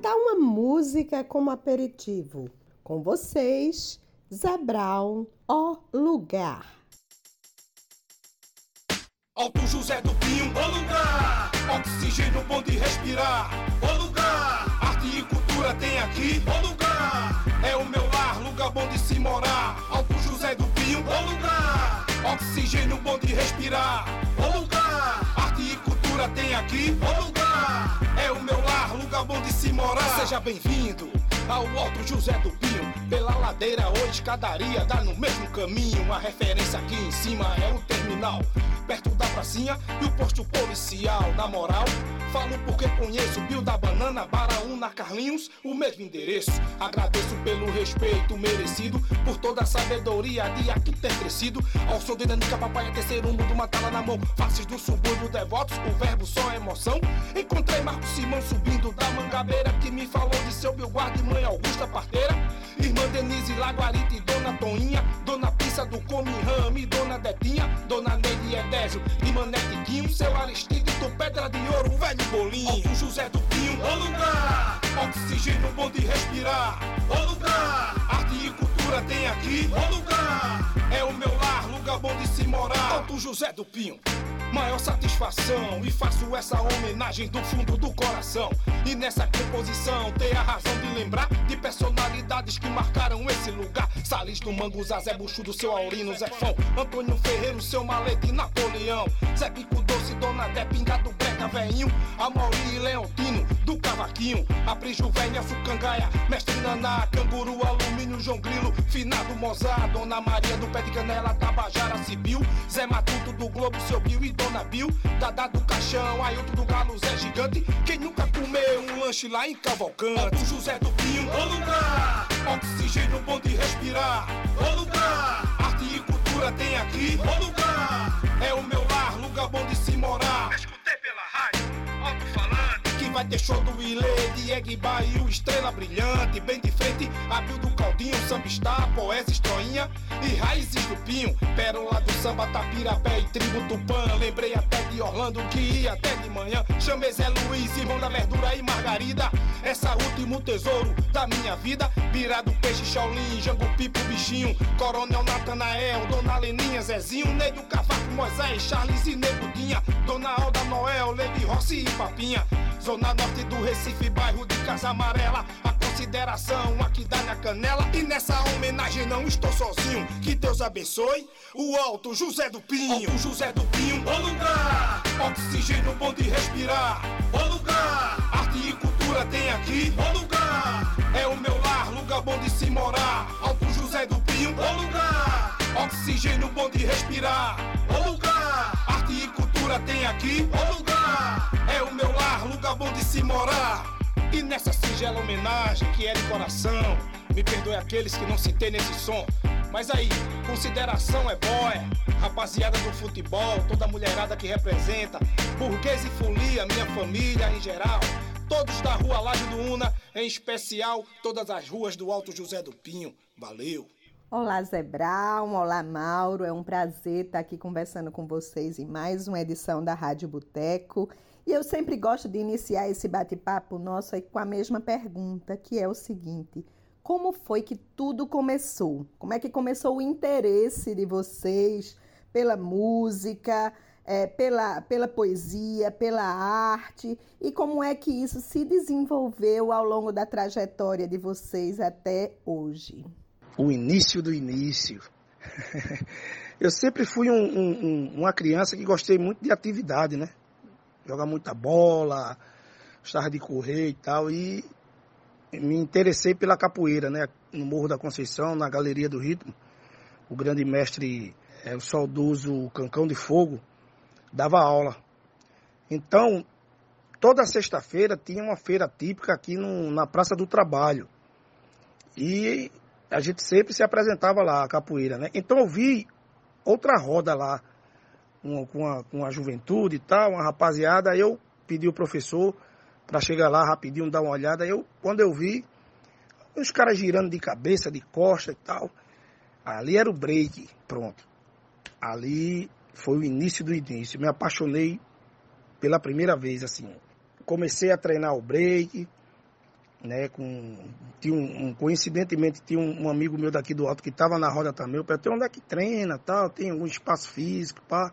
tal uma música como aperitivo? Com vocês, Zabral, Ó Lugar. Alto José do Pinho, ô lugar! Oxigênio bom de respirar, ô lugar! Arte e cultura tem aqui, ô lugar! É o meu lar, lugar bom de se morar. Alto José do Pinho, ô lugar! Oxigênio bom de respirar, ô lugar! Arte e cultura tem aqui, ô lugar! De se morar. Seja bem-vindo ao Alto José do Pinho. Pela ladeira ou escadaria, dá no mesmo caminho. A referência aqui em cima é o terminal. Perto da pracinha e o posto policial. Na moral, falo porque conheço Bio da Banana, Baraúna, Carlinhos, o mesmo endereço. Agradeço pelo respeito merecido, por toda a sabedoria de aqui ter crescido. Ao som de Nanica, papai é terceiro mundo, uma tala na mão. Faces do subúrbio devotos, o verbo só é emoção. Encontrei Marco Simão subindo da mangabeira, que me falou de seu Bilguarda e mãe Augusta Parteira. Irmã Denise Laguarita e Dona Toninha, Dona Pissa do Come Rame, Dona Detinha, Dona Neide Edésio e Mané Tiquinho, seu Aristide do Pedra de Ouro, velho Bolinho, Alto José do Pinho, ô lugar, oxigênio bom de respirar, ô lugar, arte e cultura tem aqui, lugar, é o meu lar, lugar bom de se morar, Alto José do Pinho. Maior satisfação e faço essa homenagem do fundo do coração. E nessa composição ter a razão de lembrar de personalidades que marcaram esse lugar. Salis do Mango, Zé do seu Aurino, Zé Fão, Antônio Ferreiro, seu Malete Napoleão. Zé Pico Doce, Dona Dé, Pingado Breca, Veinho, Amauri e Leontino, do Cavaquinho. Aprijo Velha, Sucangaia, Mestre Naná, Canguru, Alumínio, João Grilo, Finado Mozart, Dona Maria do Pé de Canela, Tabajara, Cibil, Zé Matuto do Globo, seu Bill e Dona Bill, Dada do Caixão, Ailton do Galo, Zé Gigante. Quem nunca comeu um lanche lá em Cavalcante? O José do Pinho, ô lugar, oxigênio bom de respirar, ô lugar, arte e cultura tem aqui, ô lugar, é o meu lar, lugar bom de se morar. Vai ter show do Ilê, Diego Bahia, Estrela Brilhante, bem de frente, Abril do Caldinho, Samba Star, Estroinha e Raízes do Pinho, Pérola do Samba, Tapirapé e Tribo Tupã. Lembrei até de Orlando que ia até de manhã. Chamei Zé Luiz, irmão da Verdura e Margarida. Essa último tesouro da minha vida. Bira do Peixe, Shaolin, Jango Pipo, Bichinho, Coronel Natanael, Dona Leninha, Zezinho, Ney do Cavaco, Moisés, Charles e Negudinha, Dona Alda Noel, Levi Rossi e Papinha. Zona Norte do Recife, bairro de Casa Amarela. Consideração aqui dá na canela. E nessa homenagem não estou sozinho. Que Deus abençoe o Alto José do Pinho. Alto José do Pinho, ô lugar. Oxigênio bom de respirar, ô lugar. Arte e cultura tem aqui, ô lugar. É o meu lar, lugar bom de se morar. Alto José do Pinho, ô lugar. Oxigênio bom de respirar, ô lugar. Arte e cultura tem aqui, ô lugar. É o meu lar, lugar bom de se morar. E nessa singela homenagem que é de coração, me perdoe aqueles que não citei nesse som. Mas aí, consideração é boia, rapaziada do futebol, toda mulherada que representa, burguês e folia, minha família em geral. Todos da rua Laje do Una, em especial todas as ruas do Alto José do Pinho. Valeu! Olá, Zé Brown. Olá, Mauro. É um prazer estar aqui conversando com vocês em mais uma edição da Rádio Boteco. E eu sempre gosto de iniciar esse bate-papo nosso com a mesma pergunta, que é o seguinte: como foi que tudo começou? Como é que começou o interesse de vocês pela música, é, pela, pela poesia, pela arte? E como é que isso se desenvolveu ao longo da trajetória de vocês até hoje? O início do início. Eu sempre fui um, um, uma criança que gostei muito de atividade, né? Jogar muita bola, gostava de correr e tal, e me interessei pela capoeira, né? No Morro da Conceição, na Galeria do Ritmo. O grande mestre, é, o saudoso Cancão de Fogo, dava aula. Então, toda sexta-feira tinha uma feira típica aqui no, na Praça do Trabalho. E a gente sempre se apresentava lá, a capoeira, né? Então eu vi outra roda lá, com, a, com a juventude e tal, uma rapaziada, aí eu pedi o professor para chegar lá rapidinho, dar uma olhada. Eu, quando eu vi, os caras girando de cabeça, de costa e tal, ali era o break, pronto. Ali foi o início do início. Me apaixonei pela primeira vez, assim. Comecei a treinar o break, né, com, tinha um, um, coincidentemente tinha um, um, amigo meu daqui do alto que estava na roda também, eu perguntei onde é que treina, tal, tem algum espaço físico, pá.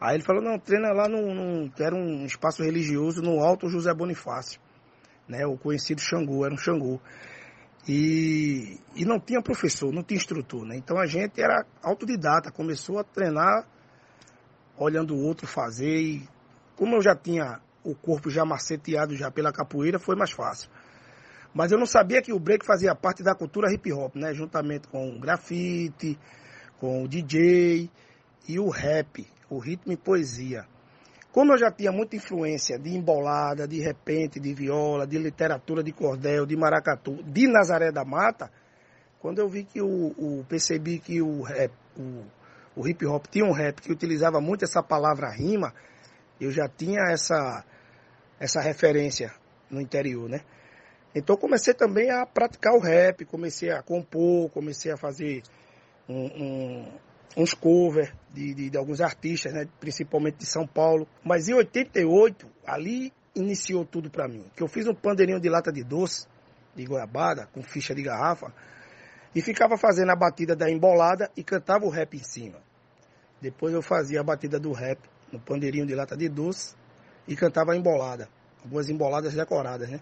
Aí ele falou, não, treina lá no, no era um espaço religioso no Alto José Bonifácio, né, o conhecido Xangô, era um Xangô. E, e não tinha professor, não tinha instrutor, né? Então a gente era autodidata, começou a treinar olhando o outro fazer e como eu já tinha o corpo já maceteado já pela capoeira, foi mais fácil. Mas eu não sabia que o break fazia parte da cultura hip hop, né? Juntamente com o grafite, com o DJ e o rap, o ritmo e poesia. Como eu já tinha muita influência de embolada, de repente, de viola, de literatura de cordel, de maracatu, de Nazaré da Mata, quando eu vi que o, o percebi que o rap, o, o hip hop tinha um rap que utilizava muito essa palavra rima, eu já tinha essa essa referência no interior, né? Então comecei também a praticar o rap, comecei a compor, comecei a fazer um, um, uns covers de, de, de, alguns artistas, né? principalmente de São Paulo. Mas em 88, ali iniciou tudo para mim. Que eu fiz um pandeirinho de lata de doce, de goiabada, com ficha de garrafa, e ficava fazendo a batida da embolada e cantava o rap em cima. Depois eu fazia a batida do rap no pandeirinho de lata de doce e cantava a embolada, algumas emboladas decoradas, né?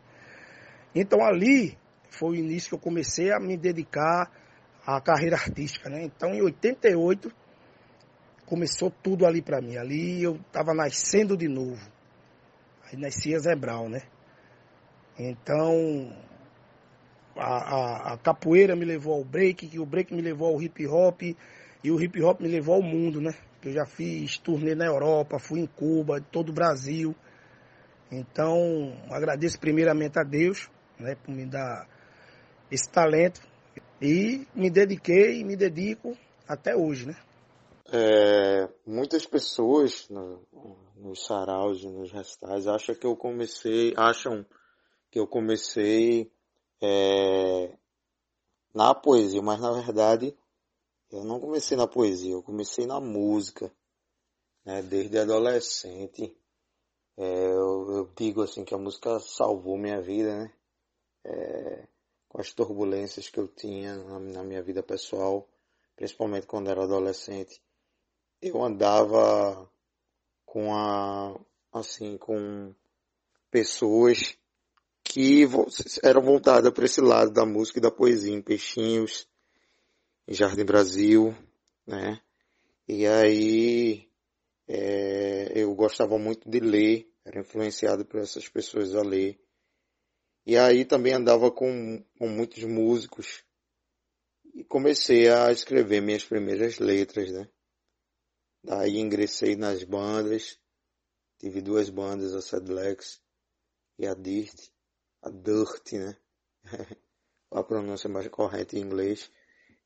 Então ali foi o início que eu comecei a me dedicar à carreira artística, né? Então em 88 começou tudo ali para mim. Ali eu estava nascendo de novo. Aí nascia Zé Brown, né? Então a, a, a, capoeira me levou ao break, que o break me levou ao hip hop e o hip hop me levou ao mundo, né? Eu já fiz turnê na Europa, fui em Cuba, todo o Brasil. Então, agradeço primeiramente a Deus, né, por me dar esse talento e me dediquei e me dedico até hoje, né? É, muitas pessoas no, nos saraus, nos restais, acham que eu comecei, acham que eu comecei é, na poesia, mas na verdade eu não comecei na poesia, eu comecei na música, né? Desde adolescente. É, eu, eu, digo assim que a música salvou minha vida, né? É, com as turbulências que eu tinha na, na, minha vida pessoal, principalmente quando era adolescente, eu andava com a assim com pessoas que eram voltadas para esse lado da música e da poesia, em Peixinhos, em Jardim Brasil, né? E aí é, eu gostava muito de ler, era influenciado por essas pessoas a ler. E aí também andava com, com muitos músicos e comecei a escrever minhas primeiras letras, né? Daí ingressei nas bandas, tive duas bandas, a Sedlex e a Dirt, a Dirt, né? a pronúncia mais correta em inglês.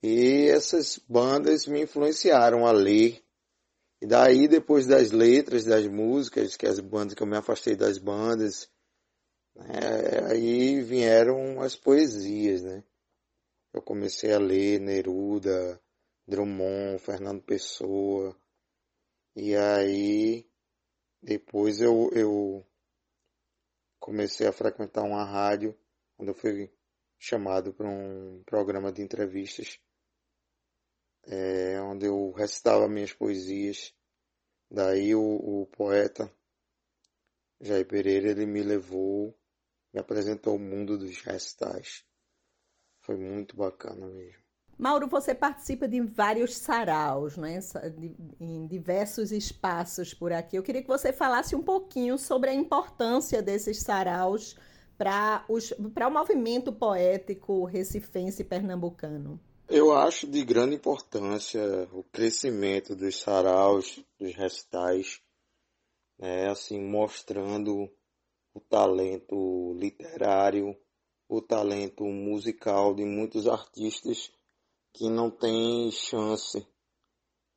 E essas bandas me influenciaram a ler. E daí, depois das letras, das músicas, que as bandas que eu me afastei das bandas, né, aí vieram as poesias, né? Eu comecei a ler Neruda, Drummond, Fernando Pessoa. E aí, depois eu, eu comecei a frequentar uma rádio, quando eu fui chamado para um programa de entrevistas é, onde eu recitava minhas poesias. Daí o, o poeta Jair Pereira ele me levou, me apresentou o mundo dos recitais. Foi muito bacana mesmo. Mauro, você participa de vários saraus, né? em diversos espaços por aqui. Eu queria que você falasse um pouquinho sobre a importância desses saraus para o movimento poético recifense pernambucano. Eu acho de grande importância o crescimento dos saraus, dos recitais, né, assim, mostrando o talento literário o talento musical de muitos artistas que não têm chance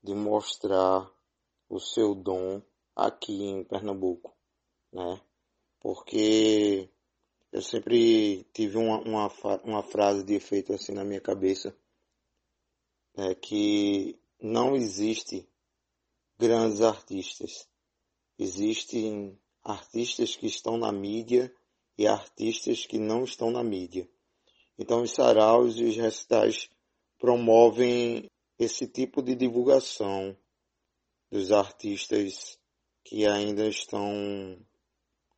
de mostrar o seu dom aqui em Pernambuco, né? Porque eu sempre tive uma, uma, uma frase de efeito assim na minha cabeça, é que não existe grandes artistas. Existem artistas que estão na mídia e artistas que não estão na mídia. Então os saraus e os recitais promovem esse tipo de divulgação dos artistas que ainda estão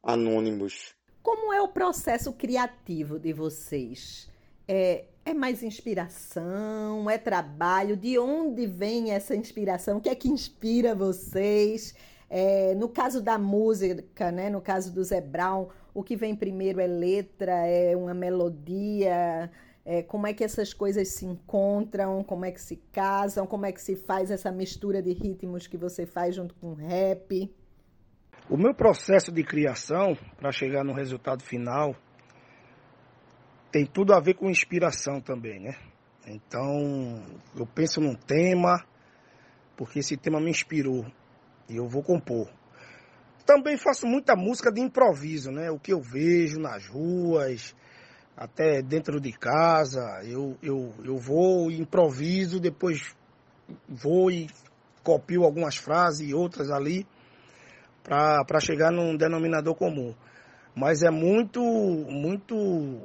anônimos. Como é o processo criativo de vocês? É, é mais inspiração? É trabalho? De onde vem essa inspiração? O que é que inspira vocês? É, no caso da música, né, no caso do Zé Brown, o que vem primeiro é letra, é uma melodia, é, como é que essas coisas se encontram, como é que se casam, como é que se faz essa mistura de ritmos que você faz junto com o rap? O meu processo de criação para chegar no resultado final tem tudo a ver com inspiração também, né? Então, eu penso num tema, porque esse tema me inspirou e eu vou compor. Também faço muita música de improviso, né? O que eu vejo nas ruas, até dentro de casa, eu, eu, eu vou e improviso, depois vou e copio algumas frases e outras ali para chegar num denominador comum. Mas é muito, muito,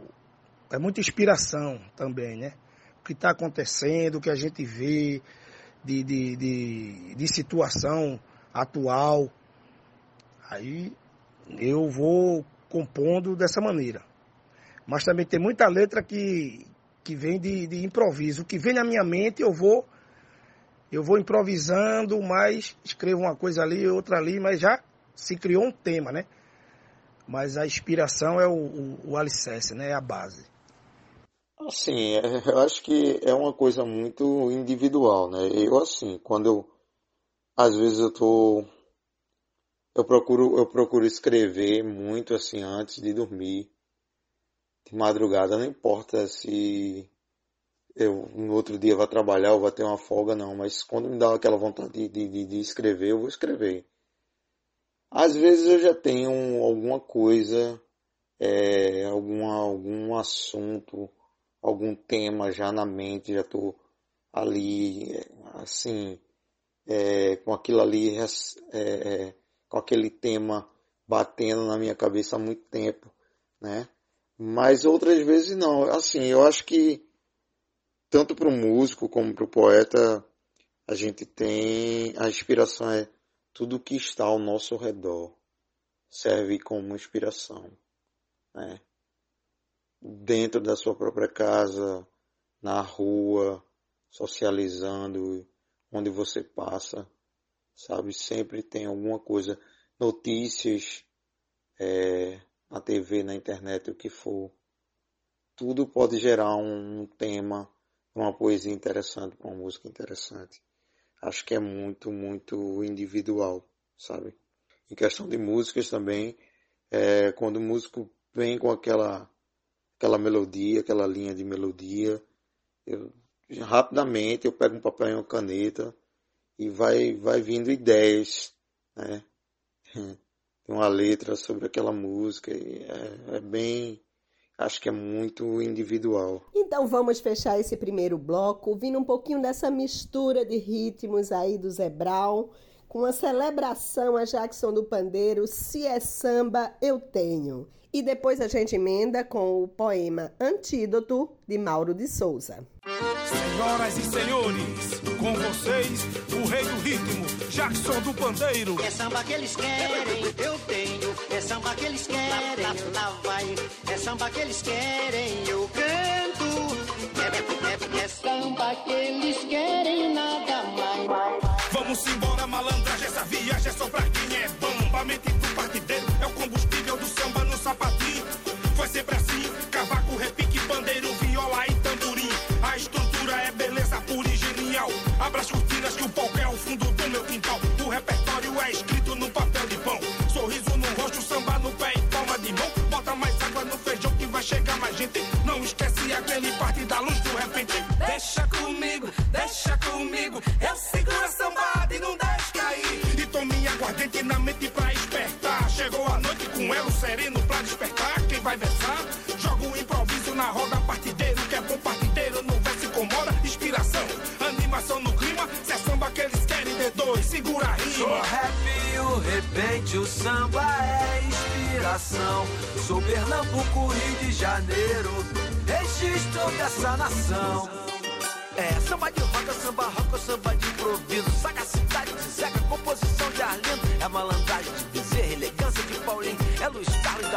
é muita inspiração também, né? O que está acontecendo, o que a gente vê de, de, de, de situação atual. Aí eu vou compondo dessa maneira. Mas também tem muita letra que, que vem de, de improviso. O que vem na minha mente eu vou eu vou improvisando, mas escrevo uma coisa ali, outra ali, mas já se criou um tema, né? Mas a inspiração é o, o, o alicerce, né? É a base. Assim, é, eu acho que é uma coisa muito individual, né? Eu, assim, quando eu às vezes eu tô eu procuro eu procuro escrever muito assim antes de dormir de madrugada. Não importa se eu no outro dia vou trabalhar ou vou ter uma folga não. Mas quando me dá aquela vontade de, de, de escrever eu vou escrever. Às vezes eu já tenho alguma coisa é, algum assunto algum tema já na mente já tô ali assim é, com aquilo ali, é, é, com aquele tema batendo na minha cabeça há muito tempo, né? Mas outras vezes não. Assim, eu acho que tanto para o músico como para o poeta, a gente tem a inspiração é tudo que está ao nosso redor serve como inspiração, né? Dentro da sua própria casa, na rua, socializando, onde você passa, sabe? Sempre tem alguma coisa, notícias, é, na TV, na internet, o que for. Tudo pode gerar um, tema, uma poesia interessante, uma música interessante. Acho que é muito, muito individual, sabe? Em questão de músicas também, é, quando o músico vem com aquela, aquela melodia, aquela linha de melodia, eu rapidamente eu pego um papel e uma caneta e vai, vai vindo ideias, né? Tem uma letra sobre aquela música e é, é bem, acho que é muito individual. Então vamos fechar esse primeiro bloco ouvindo um pouquinho dessa mistura de ritmos aí do Brown, com a celebração a Jackson do Pandeiro, Se é Samba, Eu Tenho. E depois a gente emenda com o poema Antídoto, de Mauro de Souza. Senhoras e senhores, com vocês, o rei do ritmo, Jackson do Pandeiro. É samba que eles querem, eu tenho. É samba que eles querem, lá, lá, lá vai. É samba que eles querem, eu canto. É, é, é, é samba que eles querem, nada mais. Vamos embora, malandragem, essa viagem é só pra quem é bamba. Mente do partideiro é o combustível do samba no sapatinho. Foi sempre assim, cavaco, repique, pandeiro, viola e tamborim. A estrutura é beleza pura e genial. Abra as cortinas que o palco é o fundo do meu quintal. O repertório é escrito no papel de pão. Sorriso no rosto, samba no pé e palma de mão. Bota mais água no feijão que vai chegar mais gente do repente. Deixa comigo, na roda partideiro. Que é bom partideiro, no verso incomoda. Inspiração, animação no clima. Se é samba que eles querem, D2, segura a Sou rima. rap e o repente, o samba é inspiração. Sou Pernambuco, Rio de Janeiro, registro dessa nação. É samba de roda, samba rock, samba de improviso. Sagacidade de Zeca, composição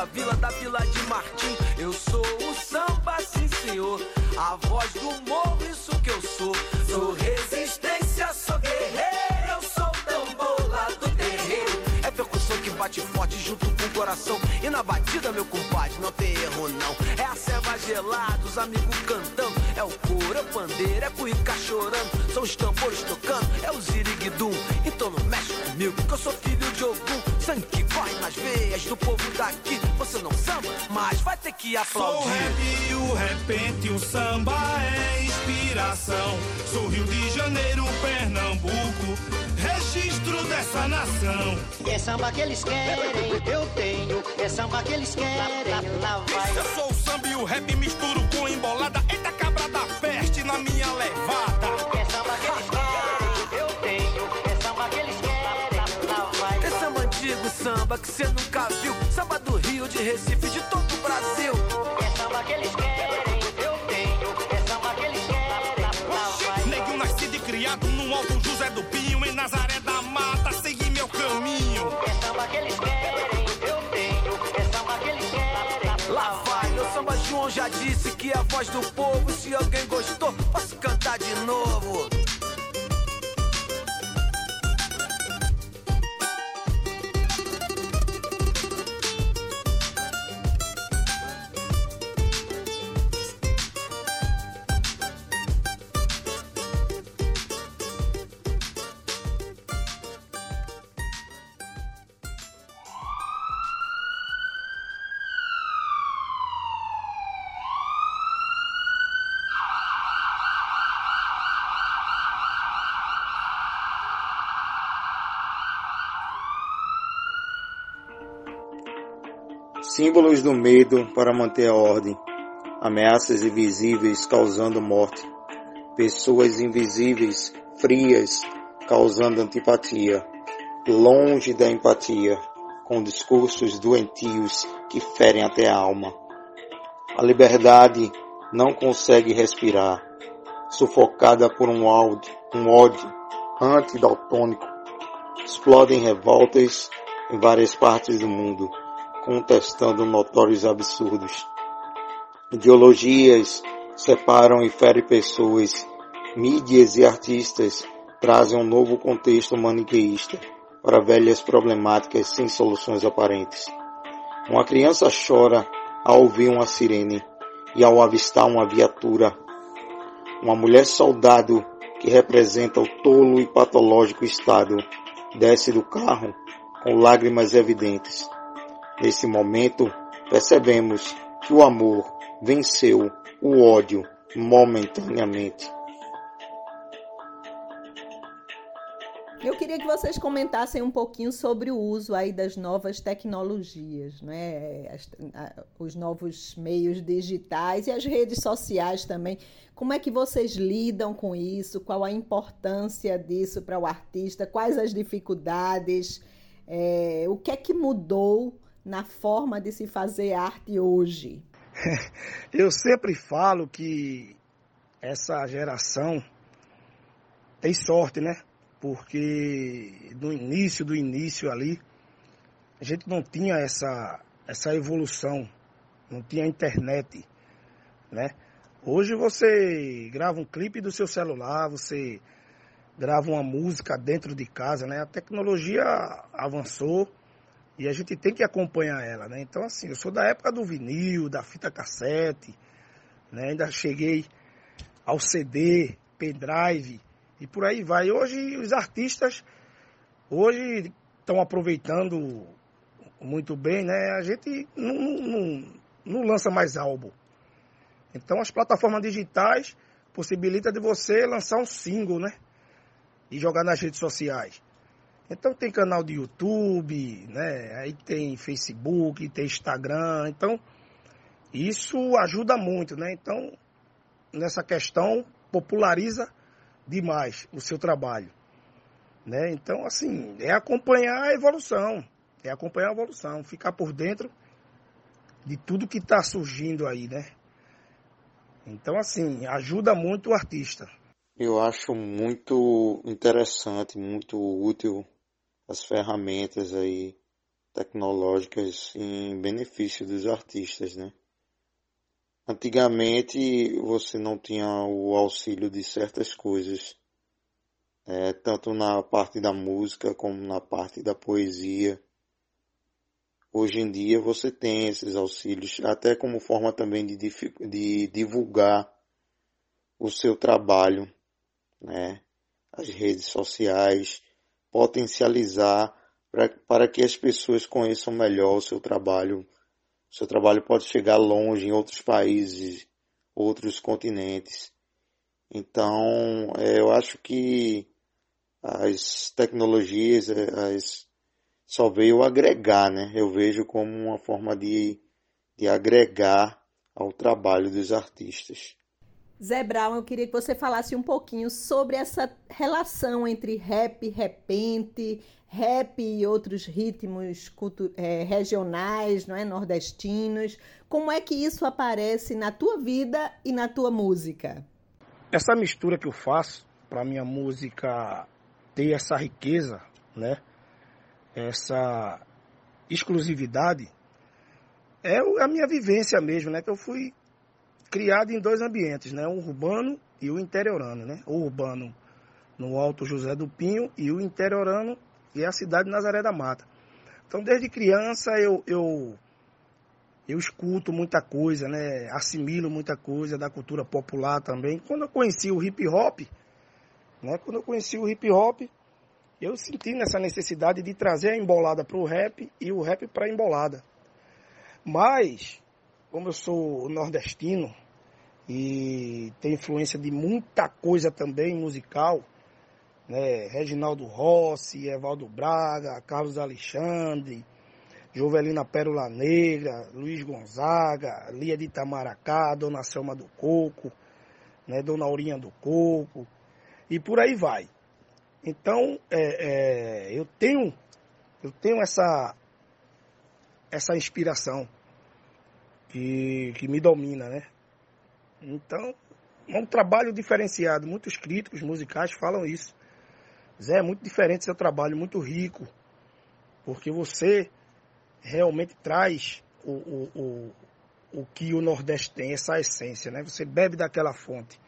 da Vila, da Vila de Martim. Eu sou o samba, sim senhor. A voz do morro, isso que eu sou. Sou resistência, sou guerreiro. Eu sou tambor lá do terreiro. É percussão que bate forte junto com o coração. E na batida, meu compadre, não tem erro não. É a ceva gelada, os amigos cantando. É o coro, é o pandeiro, é cuica chorando. São os tambores tocando, é o ziriguidum. Então não mexe comigo, que eu sou filho de Ogum. Sangue corre nas veias do povo daqui. Samba, mas vai ter que Sou aplaudir. rap e o repente, o samba é inspiração. Sou Rio de Janeiro, Pernambuco, registro dessa nação. É samba que eles querem, eu tenho. É samba que eles querem, lá vai. Eu sou o samba e o rap misturo com embolada. Eita cabra da peste na minha levada. É samba que eles querem, eu tenho. É samba que eles querem, lá vai. É samba antigo, samba que você nunca viu. De Recife, de todo o Brasil. É samba que eles querem, eu tenho. É samba que eles querem. Nego nascido e criado no Alto José do Pinho, em Nazaré da Mata, segui meu caminho. É samba que eles querem, eu tenho. É samba que eles querem, Lá vai, meu samba João já disse que é a voz do povo. Se alguém gostou, Símbolos do medo para manter a ordem. Ameaças invisíveis causando morte. Pessoas invisíveis, frias, causando antipatia. Longe da empatia, com discursos doentios que ferem até a alma. A liberdade não consegue respirar, sufocada por um ódio, um ódio antidaltônico. Explodem revoltas em várias partes do mundo contestando notórios absurdos. Ideologias separam e ferem pessoas. Mídias e artistas trazem um novo contexto maniqueísta para velhas problemáticas sem soluções aparentes. Uma criança chora ao ouvir uma sirene e ao avistar uma viatura. Uma mulher soldado que representa o tolo e patológico Estado desce do carro com lágrimas evidentes. Nesse momento, percebemos que o amor venceu o ódio momentaneamente. Eu queria que vocês comentassem um pouquinho sobre o uso aí das novas tecnologias, né? As- a- os novos meios digitais e as redes sociais também. Como é que vocês lidam com isso? Qual a importância disso para o artista? Quais as dificuldades? É, o que é que mudou na forma de se fazer arte hoje? Eu sempre falo que essa geração tem sorte, né? Porque no início do início ali, a gente não tinha essa, essa evolução, não tinha internet, né? Hoje você grava um clipe do seu celular, você grava uma música dentro de casa, né? A tecnologia avançou e a gente tem que acompanhar ela, né? Então, assim, eu sou da época do vinil, da fita cassete, né? Ainda cheguei ao CD, pendrive e por aí vai. Hoje os artistas hoje estão aproveitando muito bem, né? A gente não, não, não- lança mais álbum. Então as plataformas digitais possibilitam de você lançar um single, né? E jogar nas redes sociais. Então tem canal de YouTube, né? Aí tem Facebook, tem Instagram. Então isso ajuda muito, né? Então nessa questão populariza demais o seu trabalho, né? Então assim é acompanhar a evolução, é acompanhar a evolução, ficar por dentro de tudo que está surgindo aí, né? Então assim ajuda muito o artista. Eu acho muito interessante, muito útil as ferramentas aí tecnológicas em benefício dos artistas, né? Antigamente você não tinha o auxílio de certas coisas, é, tanto na parte da música como na parte da poesia. Hoje em dia você tem esses auxílios, até como forma também de, de divulgar o seu trabalho, né? As redes sociais, potencializar para, para que as pessoas conheçam melhor o seu trabalho. O seu trabalho pode chegar longe em outros países, outros continentes. Então, é, eu acho que as tecnologias é, as, só veio agregar, né? Eu vejo como uma forma de, de agregar ao trabalho dos artistas. Zé Brown, eu queria que você falasse um pouquinho sobre essa relação entre rap, repente, rap e outros ritmos é, regionais, não é, nordestinos. Como é que isso aparece na tua vida e na tua música? Essa mistura que eu faço para minha música ter essa riqueza, né? Essa exclusividade é a minha vivência mesmo, né? Que eu fui criado em dois ambientes, né? O urbano e o interiorano, né? O urbano no Alto José do Pinho e o interiorano e a cidade de Nazaré da Mata. Então, desde criança eu, eu, eu escuto muita coisa, né? Assimilo muita coisa da cultura popular também. Quando eu conheci o hip hop, né? Quando eu conheci o hip hop, eu senti nessa necessidade de trazer a embolada para o rap e o rap para a embolada. Mas, como eu sou nordestino, e tem influência de muita coisa também musical, né? Reginaldo Rossi, Evaldo Braga, Carlos Alexandre, Jovelina Pérola Negra, Luiz Gonzaga, Lia de Itamaracá, Dona Selma do Coco, né? Dona Aurinha do Coco, e por aí vai. Então, é, é, eu tenho, eu tenho essa, essa inspiração que, que me domina, né? Então, é um trabalho diferenciado. Muitos críticos musicais falam isso. Zé, é muito diferente seu trabalho, muito rico, porque você realmente traz o, o, o, o que o Nordeste tem, essa essência, né? Você bebe daquela fonte.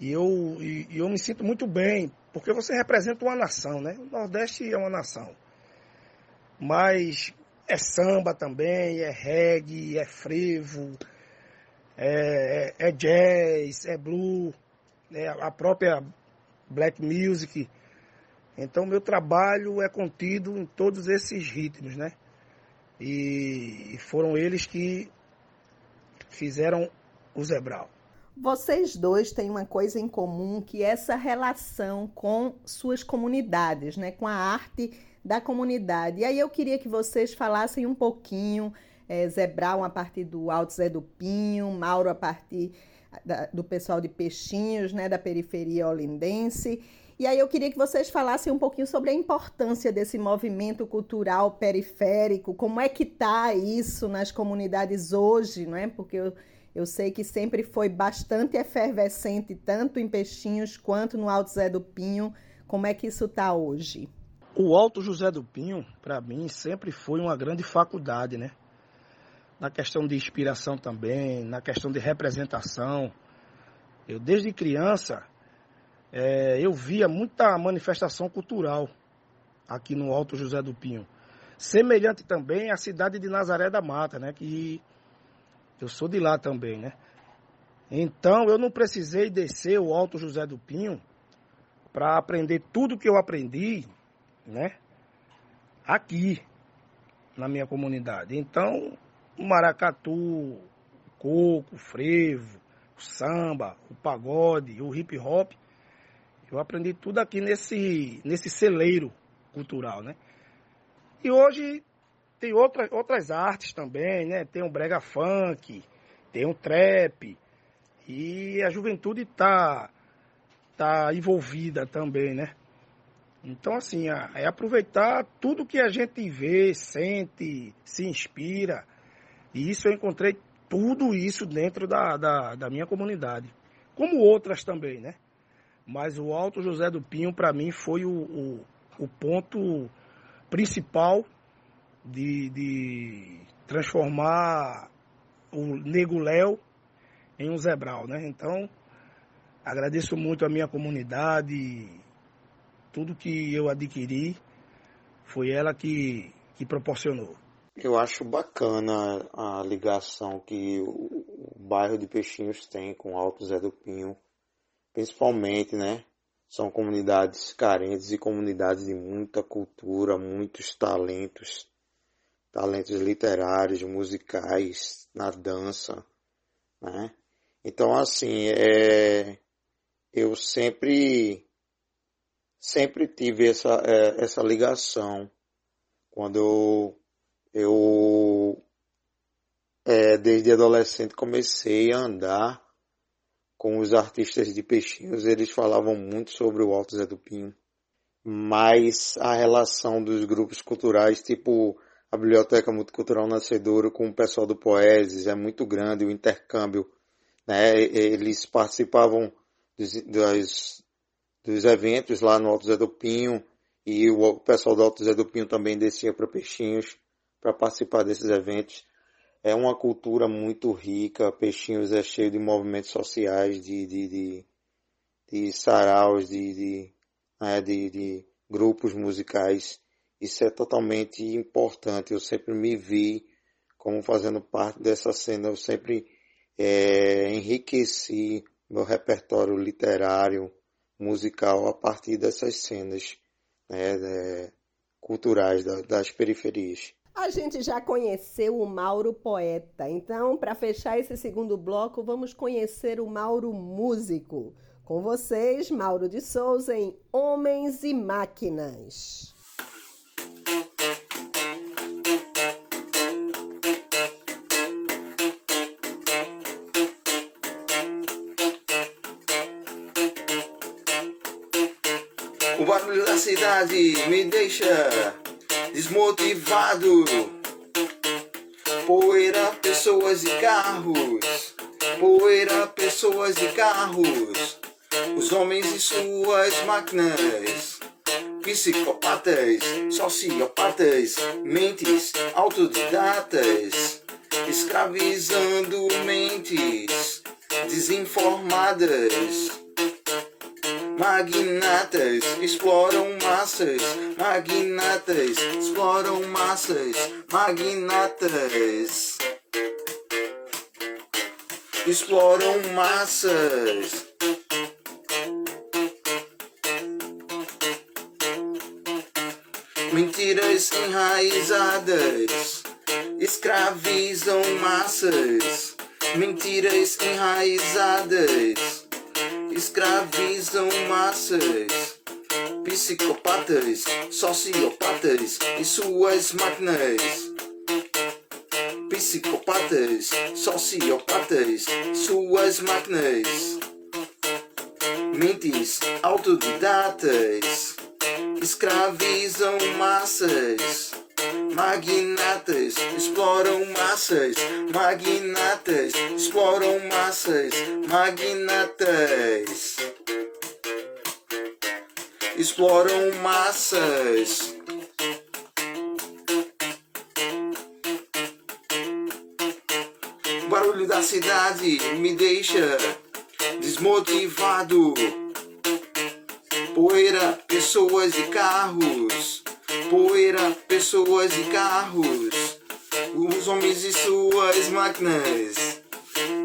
E eu, e, eu me sinto muito bem, porque você representa uma nação, né? O Nordeste é uma nação. Mas é samba também, é reggae, é frevo, é, é, é jazz, é blue, é a própria black music. Então meu trabalho é contido em todos esses ritmos, né? E foram eles que fizeram o Zebral. Vocês dois têm uma coisa em comum que é essa relação com suas comunidades, né? Com a arte da comunidade. E aí eu queria que vocês falassem um pouquinho é, Zé a partir do Alto Zé do Pinho, Mauro a partir da, do pessoal de Peixinhos, né, da periferia olindense. E aí eu queria que vocês falassem um pouquinho sobre a importância desse movimento cultural periférico, como é que está isso nas comunidades hoje, não é? Porque eu, eu sei que sempre foi bastante efervescente, tanto em Peixinhos quanto no Alto Zé do Pinho. Como é que isso está hoje? O Alto José do Pinho, para mim, sempre foi uma grande faculdade, né? na questão de inspiração também, na questão de representação. Eu, desde criança, é, eu via muita manifestação cultural aqui no Alto José do Pinho. Semelhante também à cidade de Nazaré da Mata, né? Que eu sou de lá também, né? Então eu não precisei descer o Alto José do Pinho para aprender tudo que eu aprendi, né? Aqui na minha comunidade. Então o maracatu, coco, o frevo, o samba, o pagode, o hip hop. Eu aprendi tudo aqui nesse, nesse celeiro cultural, né? E hoje tem outra, outras artes também, né? Tem o brega funk, tem o trap. E a juventude está tá envolvida também, né? Então, assim, é aproveitar tudo que a gente vê, sente, se inspira. E isso eu encontrei tudo isso dentro da, da, da minha comunidade. Como outras também, né? Mas o Alto José do Pinho, para mim, foi o, o, o, ponto principal de, de transformar o Nego Léo em um Zebral, né? Então, agradeço muito a minha comunidade, tudo que eu adquiri foi ela que, que proporcionou. Eu acho bacana a ligação que o bairro de Peixinhos tem com Alto Zé do Pinho, principalmente, né? São comunidades carentes e comunidades de muita cultura, muitos talentos, talentos literários, musicais, na dança, né? Então, assim, é, eu sempre, sempre tive essa, é, essa ligação. Quando eu, é, desde adolescente, comecei a andar com os artistas de peixinhos. Eles falavam muito sobre o Alto Zé do Pinho. Mas a relação dos grupos culturais, tipo a Biblioteca Multicultural Nascedouro com o pessoal do Poeses, é muito grande o intercâmbio. Né? Eles participavam dos, das, dos eventos lá no Alto Zé do Pinho e o pessoal do Alto Zé do Pinho também descia para Peixinhos para participar desses eventos. É uma cultura muito rica, Peixinhos é cheio de movimentos sociais, de, de, de, de saraus, de, de, né, de, de grupos musicais. Isso é totalmente importante. Eu sempre me vi como fazendo parte dessa cena. Eu sempre é, enriqueci meu repertório literário, musical a partir dessas cenas né, é, culturais das periferias. A gente já conheceu o Mauro poeta, então, para fechar esse segundo bloco, vamos conhecer o Mauro músico. Com vocês, Mauro de Souza em Homens e Máquinas. O barulho da cidade me deixa desmotivado. Poeira, pessoas e carros. Poeira, pessoas e carros. Os homens e suas máquinas. Psicopatas, sociopatas, mentes autodidatas, escravizando mentes desinformadas Magnatas exploram massas, magnatas exploram massas, magnatas exploram massas. Mentiras enraizadas escravizam massas. Mentiras enraizadas escravizam massas. Psicopatas, sociopatas e suas máquinas. Psicopatas, sociopatas, suas máquinas. Mentes autodidatas escravizam massas. Magnatas exploram massas, magnatas exploram massas, magnatas exploram massas. O barulho da cidade me deixa desmotivado. Poeira, pessoas e carros poeira, pessoas e carros, os homens e suas máquinas,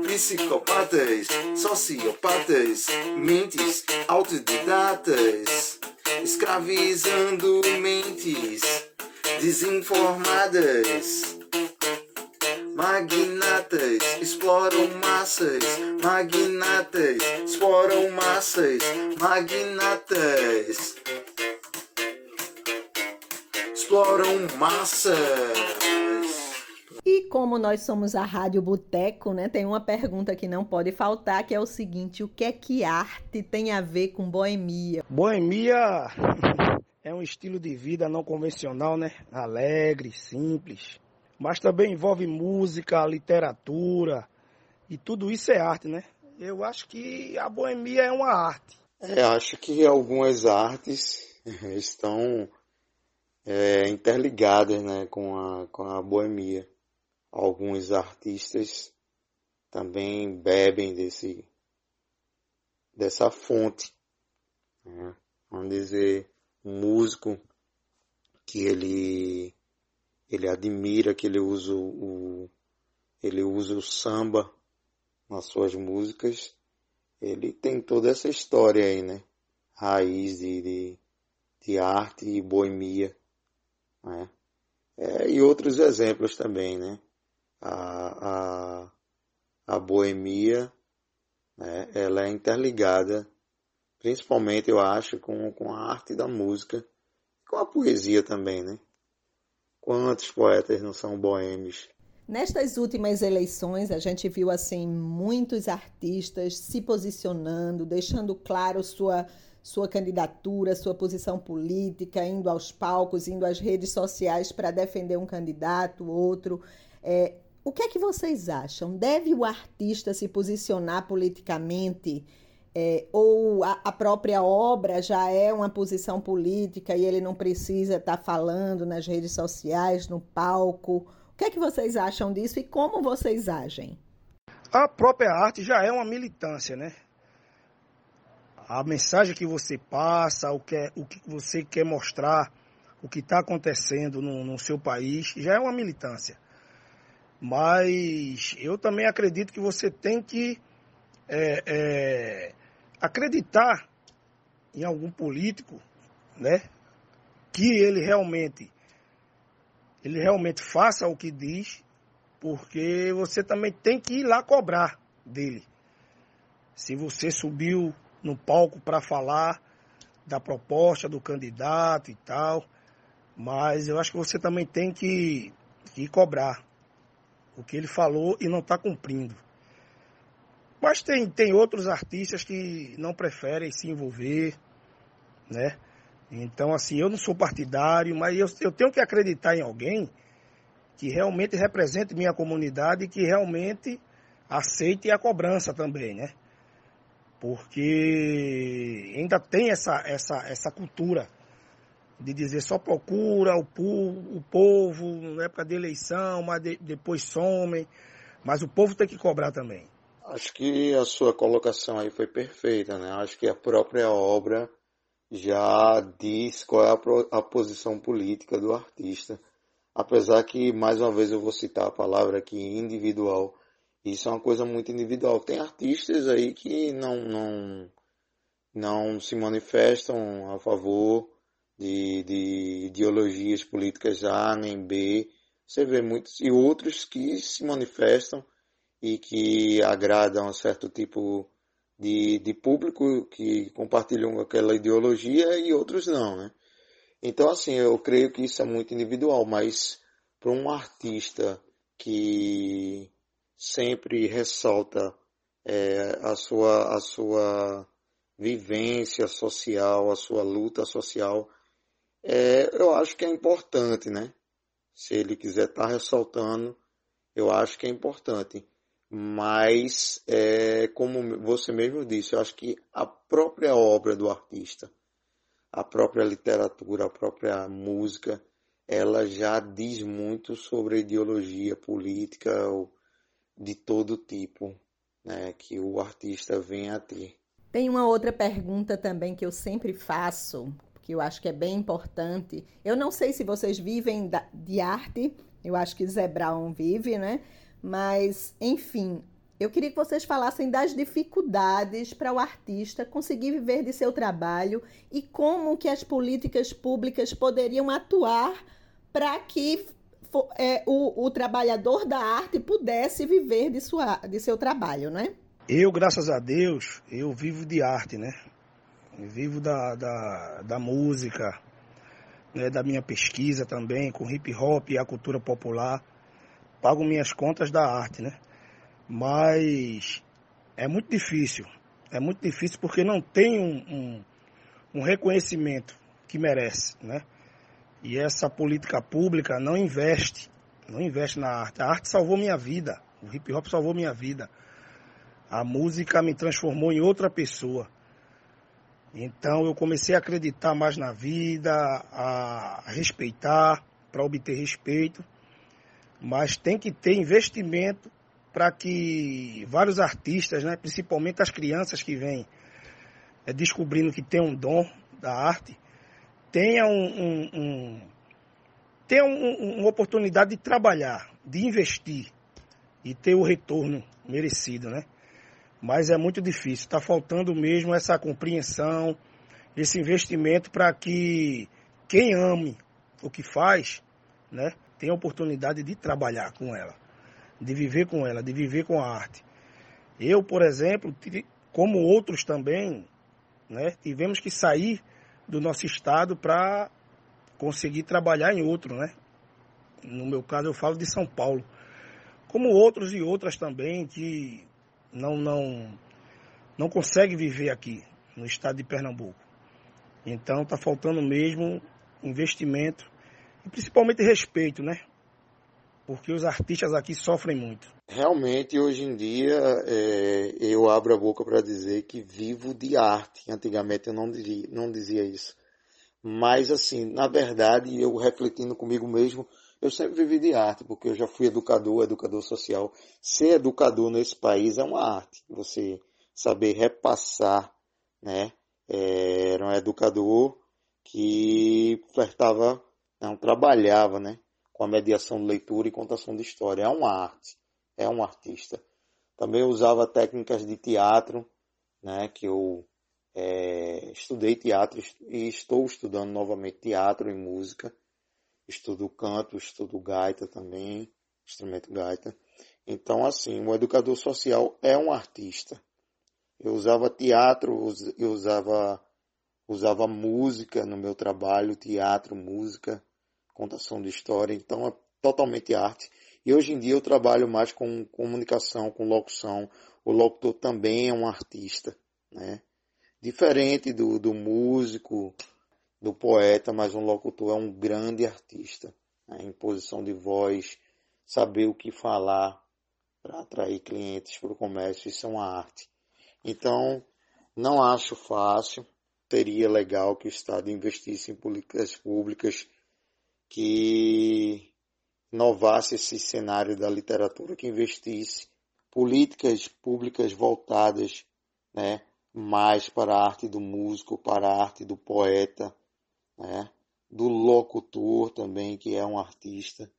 psicopatas, sociopatas, mentes autodidatas, escravizando mentes desinformadas. magnatas exploram massas, magnatas exploram massas, magnatas exploram massas. E como nós somos a Rádio Boteco, né, tem uma pergunta que não pode faltar, que é o seguinte: o que é que arte tem a ver com boemia? Boemia é um estilo de vida não convencional, né? Alegre, simples. Mas também envolve música, literatura, e tudo isso é arte, né? Eu acho que a boemia é uma arte. É, acho que algumas artes estão é, interligadas né, com, a, com a boemia alguns artistas também bebem desse dessa fonte. Né? Vamos dizer, um músico que ele ele admira, que ele usa o ele usa o samba nas suas músicas, ele tem toda essa história aí, né? Raiz de, de, de arte e boemia, né? É, e outros exemplos também, né? a, a, a boemia, né, ela é interligada, principalmente eu acho, com, com a arte da música, com a poesia também, né? Quantos poetas não são boêmios? Nestas últimas eleições, a gente viu assim muitos artistas se posicionando, deixando claro sua sua candidatura, sua posição política, indo aos palcos, indo às redes sociais para defender um candidato, outro. É, o que é que vocês acham? Deve o artista se posicionar politicamente? É, ou a, a, própria obra já é uma posição política e ele não precisa estar tá falando nas redes sociais, no palco? O que é que vocês acham disso e como vocês agem? A própria arte já é uma militância, né? A mensagem que você passa, o que, é, o que você quer mostrar, o que está acontecendo no, no seu país, já é uma militância. Mas eu também acredito que você tem que é, é, acreditar em algum político, né? Que ele realmente ele realmente faça o que diz, porque você também tem que ir lá cobrar dele. Se você subiu no palco para falar da proposta do candidato e tal, mas eu acho que você também tem que, que cobrar o que ele falou e não está cumprindo. Mas tem, tem outros artistas que não preferem se envolver, né? Então, assim, eu não sou partidário, mas eu, eu tenho que acreditar em alguém que realmente represente minha comunidade e que realmente aceite a cobrança também, né? Porque ainda tem essa, essa, essa cultura de dizer só procura o, o povo na época de eleição, mas de, depois somem. Mas o povo tem que cobrar também. Acho que a sua colocação aí foi perfeita, né? Acho que a própria obra já diz qual é a, a posição política do artista. Apesar que, mais uma vez, eu vou citar a palavra aqui, individual. Isso é uma coisa muito individual. Tem artistas aí que não, não, não se manifestam a favor de, de ideologias políticas A nem B. Você vê muitos e outros que se manifestam e que agradam a certo tipo de, de público que compartilham aquela ideologia e outros não, né? Então, assim, eu creio que isso é muito individual, mas para um artista que sempre ressalta é, a, sua, a sua vivência social, a sua luta social, é, eu acho que é importante, né? Se ele quiser estar tá ressaltando, eu acho que é importante. Mas, é, como você mesmo disse, eu acho que a própria obra do artista, a própria literatura, a própria música, ela já diz muito sobre a ideologia política de todo tipo né, que o artista vem a ter. Tem uma outra pergunta também que eu sempre faço que eu acho que é bem importante. Eu não sei se vocês vivem de arte, eu acho que Zé Brown vive, né? Mas, enfim, eu queria que vocês falassem das dificuldades para o artista conseguir viver de seu trabalho e como que as políticas públicas poderiam atuar para que é, o, o trabalhador da arte pudesse viver de, sua, de seu trabalho, não é? Eu, graças a Deus, eu vivo de arte, né? Eu vivo da, da, da música, né? da minha pesquisa também, com hip hop e a cultura popular. Pago minhas contas da arte, né? Mas é muito difícil. É muito difícil porque não tem um, um, um reconhecimento que merece, né? E essa política pública não investe, não investe na arte. A arte salvou minha vida, o hip hop salvou minha vida. A música me transformou em outra pessoa. Então eu comecei a acreditar mais na vida, a respeitar, para obter respeito. Mas tem que ter investimento para que vários artistas, né, principalmente as crianças que vêm é, descobrindo que tem um dom da arte, tenha, um, um, um tenha um, uma oportunidade de trabalhar, de investir e ter o retorno merecido, né? Mas é muito difícil, está faltando mesmo essa compreensão, esse investimento para que quem ame o que faz, né, tenha a oportunidade de trabalhar com ela, de viver com ela, de viver com a arte. Eu, por exemplo, como outros também, né, tivemos que sair do nosso estado para conseguir trabalhar em outro, né? No meu caso eu falo de São Paulo. Como outros e outras também que não não não conseguem viver aqui no estado de Pernambuco. Então está faltando mesmo investimento e principalmente respeito, né? Porque os artistas aqui sofrem muito. Realmente, hoje em dia, é, eu abro a boca para dizer que vivo de arte. Antigamente eu não dizia, não dizia isso. Mas, assim, na verdade, eu refletindo comigo mesmo, eu sempre vivi de arte, porque eu já fui educador, educador social. Ser educador nesse país é uma arte. Você saber repassar, né? É, era um educador que flertava, não, trabalhava, né? Com a mediação de leitura e contação de história. É uma arte é um artista. Também usava técnicas de teatro, né, que eu é, estudei teatro e estou estudando novamente teatro e música. Estudo canto, estudo gaita também, instrumento gaita. Então, assim, o educador social é um artista. Eu usava teatro, eu usava, usava música no meu trabalho, teatro, música, contação de história. Então, é totalmente arte. E hoje em dia eu trabalho mais com comunicação, com locução. O locutor também é um artista, né? Diferente do, do músico, do poeta, mas um locutor é um grande artista. Né? Em posição de voz, saber o que falar para atrair clientes para o comércio, isso é uma arte. Então, não acho fácil. Seria legal que o Estado investisse em políticas públicas que inovasse esse cenário da literatura, que investisse políticas públicas voltadas né, mais para a arte do músico, para a arte do poeta, né, do locutor também, que é um artista,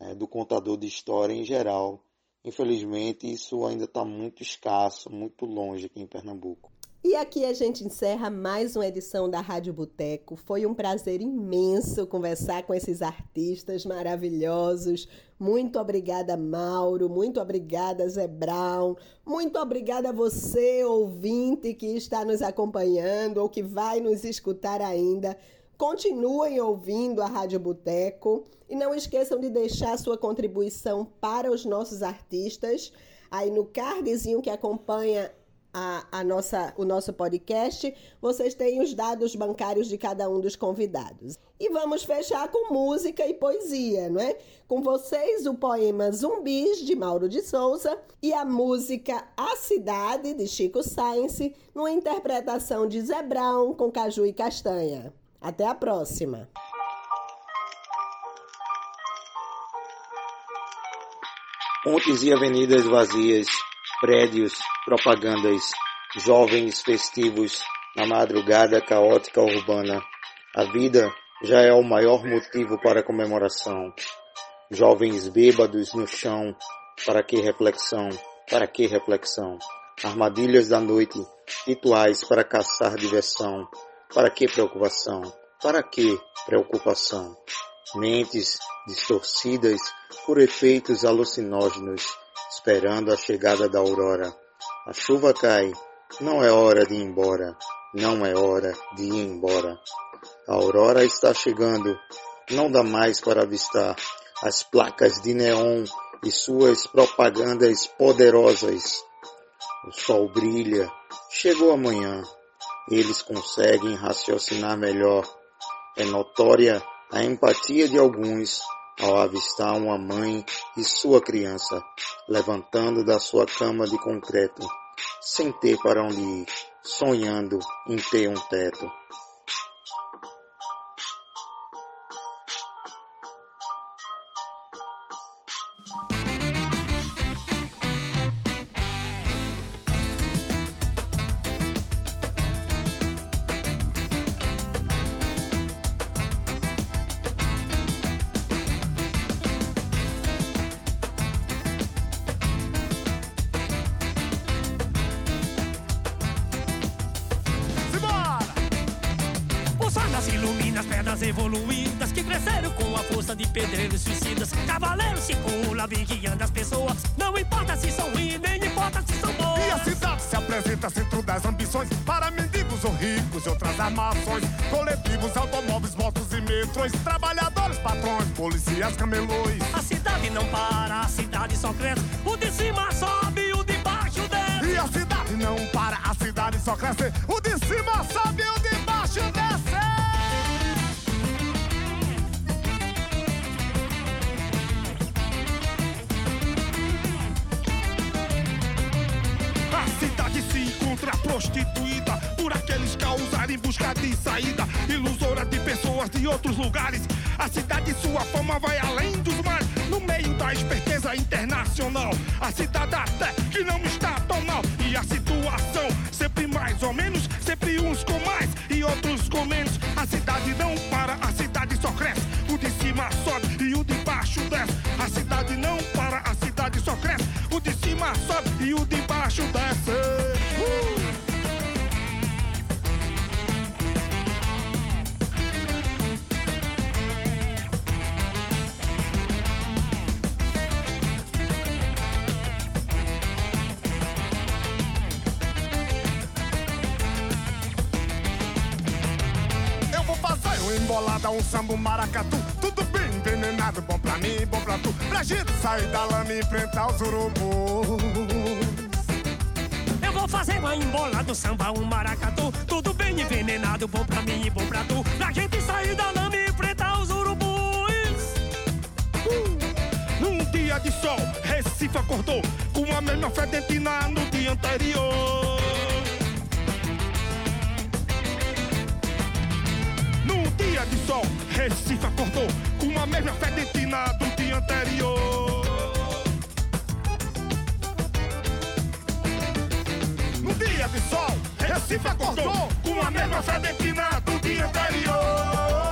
né, do contador de história em geral. Infelizmente, isso ainda está muito escasso, muito longe aqui em Pernambuco. E aqui a gente encerra mais uma edição da Rádio Boteco. Foi um prazer imenso conversar com esses artistas maravilhosos. Muito obrigada, Mauro. Muito obrigada, Zé Brown. Muito obrigada a você, ouvinte, que está nos acompanhando ou que vai nos escutar ainda. Continuem ouvindo a Rádio Boteco e não esqueçam de deixar sua contribuição para os nossos artistas aí no cardzinho que acompanha a, a, nossa, o nosso podcast, vocês têm os dados bancários de cada um dos convidados. E vamos fechar com música e poesia, não é? Com vocês, o poema Zumbis, de Mauro de Souza, e a música A Cidade, de Chico Sainz, numa interpretação de Zé Brown com Caju e Castanha. Até a próxima! Pontes e avenidas vazias prédios, propagandas, jovens festivos na madrugada caótica urbana. A vida já é o maior motivo para comemoração. Jovens bêbados no chão, para que reflexão? Para que reflexão? Armadilhas da noite, rituais para caçar diversão. Para que preocupação? Para que preocupação? mentes distorcidas por efeitos alucinógenos, esperando a chegada da aurora. A chuva cai, não é hora de ir embora, não é hora de ir embora. A aurora está chegando, não dá mais para avistar as placas de neon e suas propagandas poderosas. O sol brilha, chegou amanhã. Eles conseguem raciocinar melhor. É notória a empatia de alguns ao avistar uma mãe e sua criança levantando da sua cama de concreto, sem ter para onde ir, sonhando em ter um teto. O de cima sobe, o de baixo desce. prostituída por aqueles que a usarem em busca de saída ilusora de pessoas de outros lugares. A cidade, sua fama vai além dos mares, meio da esperteza internacional. A cidade até que não está tão mal e a situação sempre mais ou menos, sempre uns com mais e outros com menos. A cidade não para, a cidade só cresce. O de cima sobe e o de baixo desce. A cidade não para, a cidade só cresce. O de cima sobe e o de baixo desce. Embolada, um samba, um maracatu. Tudo bem envenenado, bom pra mim, bom pra tu. Pra gente sair da lama e enfrentar os urubus. Eu vou fazer uma embolada, um samba, um maracatu. Tudo bem envenenado, bom pra mim e bom pra tu. Pra gente sair da lama e enfrentar os urubus. Uh! Num dia de sol, Recife acordou com a mesma fedentina no dia anterior. Dia de sol, Recife acordou com a mesma fedentina do dia anterior. No dia de sol, Recife acordou com a mesma fedentina do dia anterior.